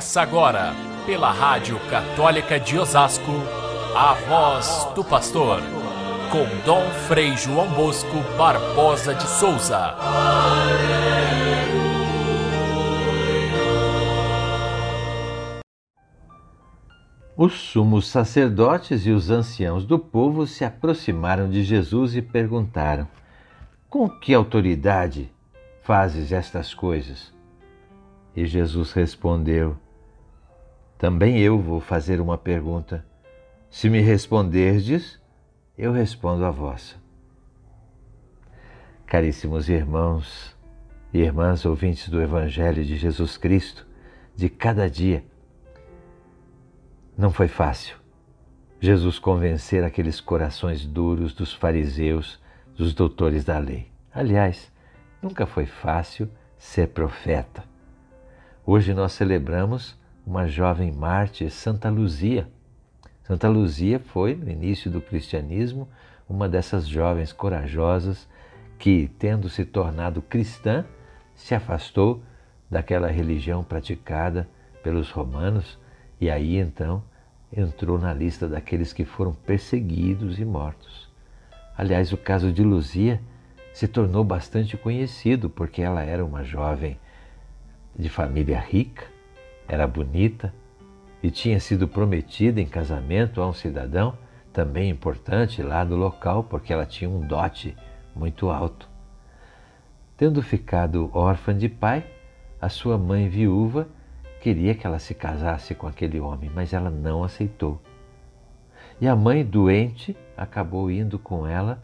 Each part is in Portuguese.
Começa agora, pela Rádio Católica de Osasco, a voz do pastor, com Dom Frei João Bosco Barbosa de Souza. Os sumos sacerdotes e os anciãos do povo se aproximaram de Jesus e perguntaram: Com que autoridade fazes estas coisas? E Jesus respondeu: Também eu vou fazer uma pergunta. Se me responderdes, eu respondo a vossa. Caríssimos irmãos e irmãs ouvintes do Evangelho de Jesus Cristo, de cada dia, não foi fácil Jesus convencer aqueles corações duros dos fariseus, dos doutores da lei. Aliás, nunca foi fácil ser profeta. Hoje nós celebramos uma jovem mártir, Santa Luzia. Santa Luzia foi, no início do cristianismo, uma dessas jovens corajosas que, tendo se tornado cristã, se afastou daquela religião praticada pelos romanos e aí então entrou na lista daqueles que foram perseguidos e mortos. Aliás, o caso de Luzia se tornou bastante conhecido porque ela era uma jovem de família rica, era bonita e tinha sido prometida em casamento a um cidadão também importante lá do local, porque ela tinha um dote muito alto. Tendo ficado órfã de pai, a sua mãe viúva queria que ela se casasse com aquele homem, mas ela não aceitou. E a mãe doente acabou indo com ela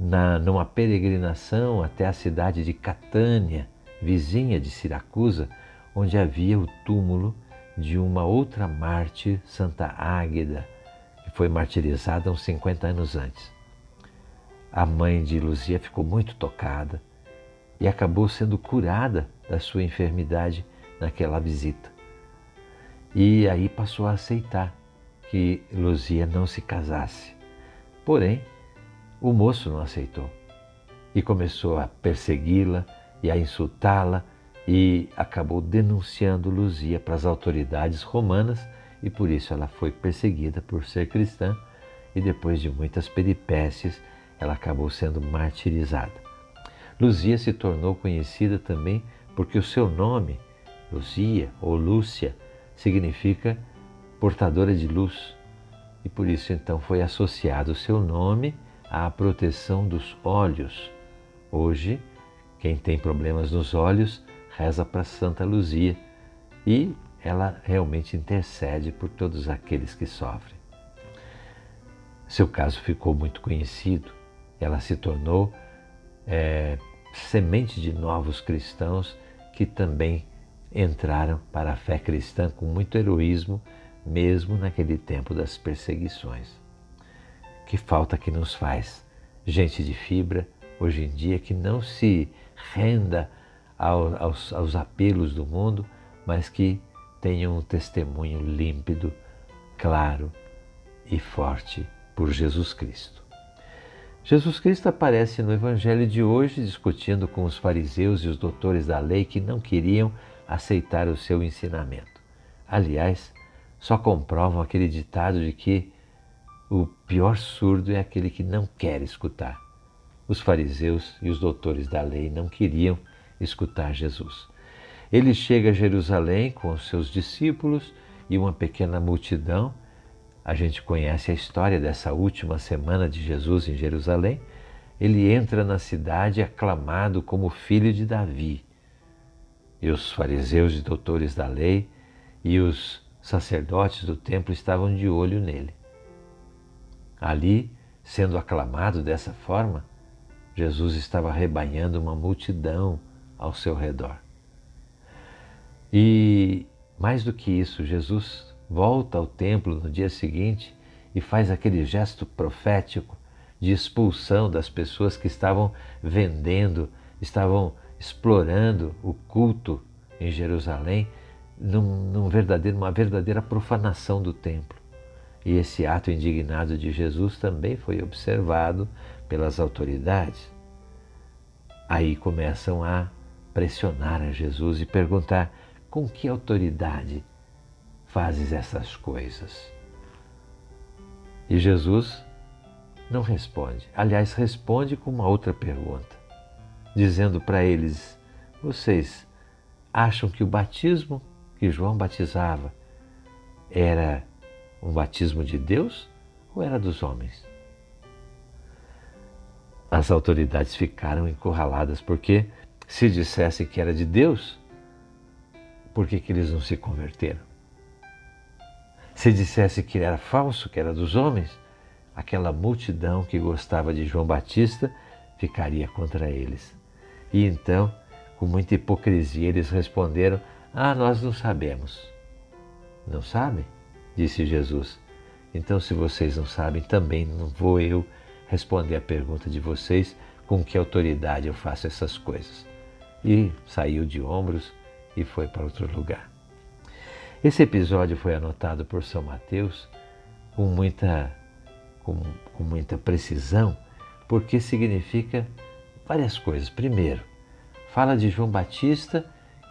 na, numa peregrinação até a cidade de Catânia, vizinha de Siracusa, onde havia o túmulo de uma outra mártir, Santa Águeda, que foi martirizada uns 50 anos antes. A mãe de Luzia ficou muito tocada e acabou sendo curada da sua enfermidade naquela visita. E aí passou a aceitar que Luzia não se casasse. Porém, o moço não aceitou e começou a persegui-la e a insultá-la e acabou denunciando Luzia para as autoridades romanas e por isso ela foi perseguida por ser cristã e depois de muitas peripécias ela acabou sendo martirizada. Luzia se tornou conhecida também porque o seu nome, Luzia ou Lúcia, significa portadora de luz e por isso então foi associado o seu nome à proteção dos olhos. Hoje, quem tem problemas nos olhos reza para Santa Luzia e ela realmente intercede por todos aqueles que sofrem. Seu caso ficou muito conhecido, ela se tornou é, semente de novos cristãos que também entraram para a fé cristã com muito heroísmo, mesmo naquele tempo das perseguições. Que falta que nos faz gente de fibra hoje em dia que não se renda aos, aos apelos do mundo, mas que tenham um testemunho límpido, claro e forte por Jesus Cristo. Jesus Cristo aparece no Evangelho de hoje discutindo com os fariseus e os doutores da lei que não queriam aceitar o seu ensinamento. Aliás, só comprovam aquele ditado de que o pior surdo é aquele que não quer escutar. Os fariseus e os doutores da lei não queriam escutar Jesus. Ele chega a Jerusalém com os seus discípulos e uma pequena multidão. A gente conhece a história dessa última semana de Jesus em Jerusalém. Ele entra na cidade aclamado como filho de Davi. E os fariseus e doutores da lei e os sacerdotes do templo estavam de olho nele. Ali, sendo aclamado dessa forma, Jesus estava rebanhando uma multidão ao seu redor. E mais do que isso, Jesus volta ao templo no dia seguinte e faz aquele gesto profético de expulsão das pessoas que estavam vendendo, estavam explorando o culto em Jerusalém num, num verdadeiro, uma verdadeira profanação do templo. E esse ato indignado de Jesus também foi observado pelas autoridades. Aí começam a pressionar a Jesus e perguntar com que autoridade fazes essas coisas? E Jesus não responde. Aliás, responde com uma outra pergunta, dizendo para eles: Vocês acham que o batismo que João batizava era um batismo de Deus ou era dos homens? As autoridades ficaram encurraladas porque, se dissessem que era de Deus, por que, que eles não se converteram? Se dissesse que era falso, que era dos homens, aquela multidão que gostava de João Batista ficaria contra eles. E então, com muita hipocrisia, eles responderam: Ah, nós não sabemos. Não sabem? Disse Jesus. Então, se vocês não sabem, também não vou eu responder a pergunta de vocês com que autoridade eu faço essas coisas. E saiu de ombros e foi para outro lugar. Esse episódio foi anotado por São Mateus com muita, com, com muita precisão, porque significa várias coisas. Primeiro, fala de João Batista,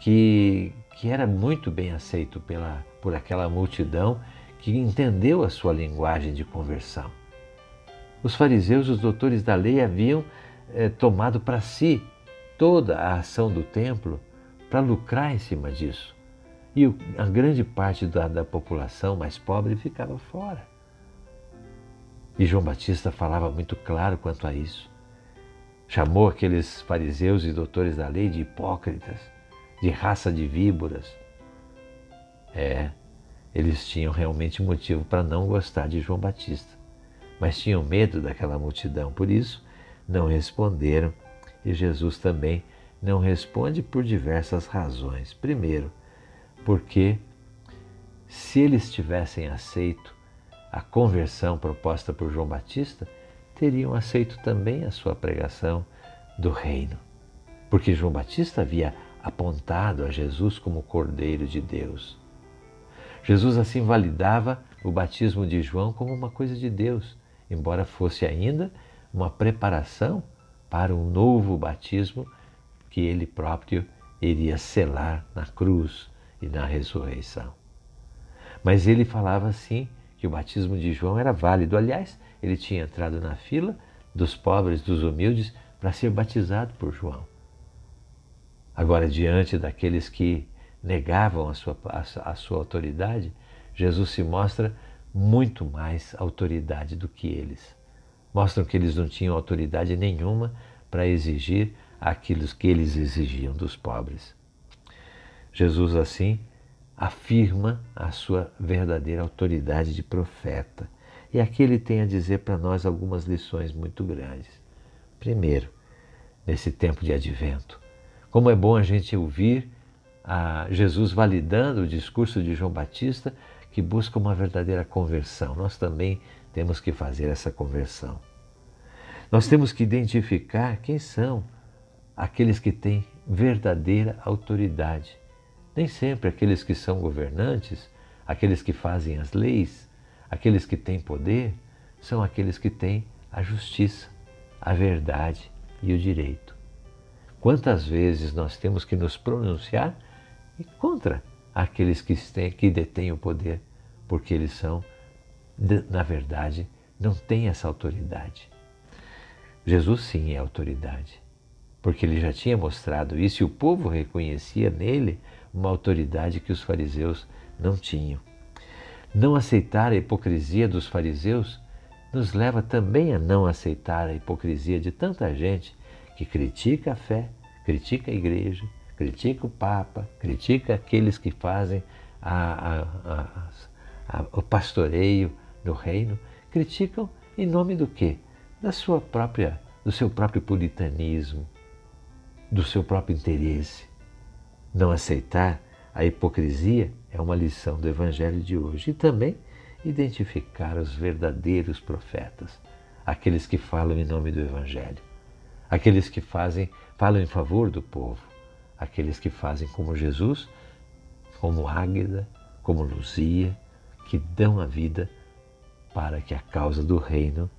que, que era muito bem aceito pela, por aquela multidão que entendeu a sua linguagem de conversão. Os fariseus, os doutores da lei, haviam eh, tomado para si toda a ação do templo para lucrar em cima disso. E a grande parte da, da população mais pobre ficava fora. E João Batista falava muito claro quanto a isso. Chamou aqueles fariseus e doutores da lei de hipócritas, de raça de víboras. É, eles tinham realmente motivo para não gostar de João Batista, mas tinham medo daquela multidão, por isso não responderam. E Jesus também não responde por diversas razões. Primeiro, porque se eles tivessem aceito a conversão proposta por João Batista, teriam aceito também a sua pregação do reino. Porque João Batista havia apontado a Jesus como Cordeiro de Deus. Jesus assim validava o batismo de João como uma coisa de Deus, embora fosse ainda uma preparação para um novo batismo que ele próprio iria selar na cruz e na ressurreição. Mas ele falava assim que o batismo de João era válido. Aliás, ele tinha entrado na fila dos pobres, dos humildes, para ser batizado por João. Agora, diante daqueles que negavam a sua, a, a sua autoridade, Jesus se mostra muito mais autoridade do que eles. Mostram que eles não tinham autoridade nenhuma para exigir aquilo que eles exigiam dos pobres. Jesus, assim, afirma a sua verdadeira autoridade de profeta. E aqui ele tem a dizer para nós algumas lições muito grandes. Primeiro, nesse tempo de advento, como é bom a gente ouvir a Jesus validando o discurso de João Batista que busca uma verdadeira conversão. Nós também temos que fazer essa conversão. Nós temos que identificar quem são aqueles que têm verdadeira autoridade. Nem sempre aqueles que são governantes, aqueles que fazem as leis, aqueles que têm poder, são aqueles que têm a justiça, a verdade e o direito. Quantas vezes nós temos que nos pronunciar contra aqueles que, têm, que detêm o poder, porque eles são, na verdade, não têm essa autoridade. Jesus sim é autoridade porque ele já tinha mostrado isso e o povo reconhecia nele uma autoridade que os fariseus não tinham. Não aceitar a hipocrisia dos fariseus nos leva também a não aceitar a hipocrisia de tanta gente que critica a fé, critica a igreja, critica o Papa, critica aqueles que fazem a, a, a, o pastoreio no reino, criticam em nome do quê? Da sua própria, do seu próprio puritanismo, do seu próprio interesse. Não aceitar a hipocrisia é uma lição do Evangelho de hoje e também identificar os verdadeiros profetas, aqueles que falam em nome do Evangelho, aqueles que fazem, falam em favor do povo, aqueles que fazem como Jesus, como Águeda, como Luzia, que dão a vida para que a causa do reino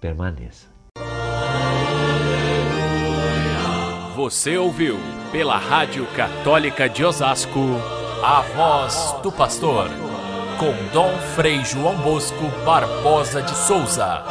permaneça. Você ouviu pela Rádio Católica de Osasco A voz do pastor, com Dom Frei João Bosco Barbosa de Souza.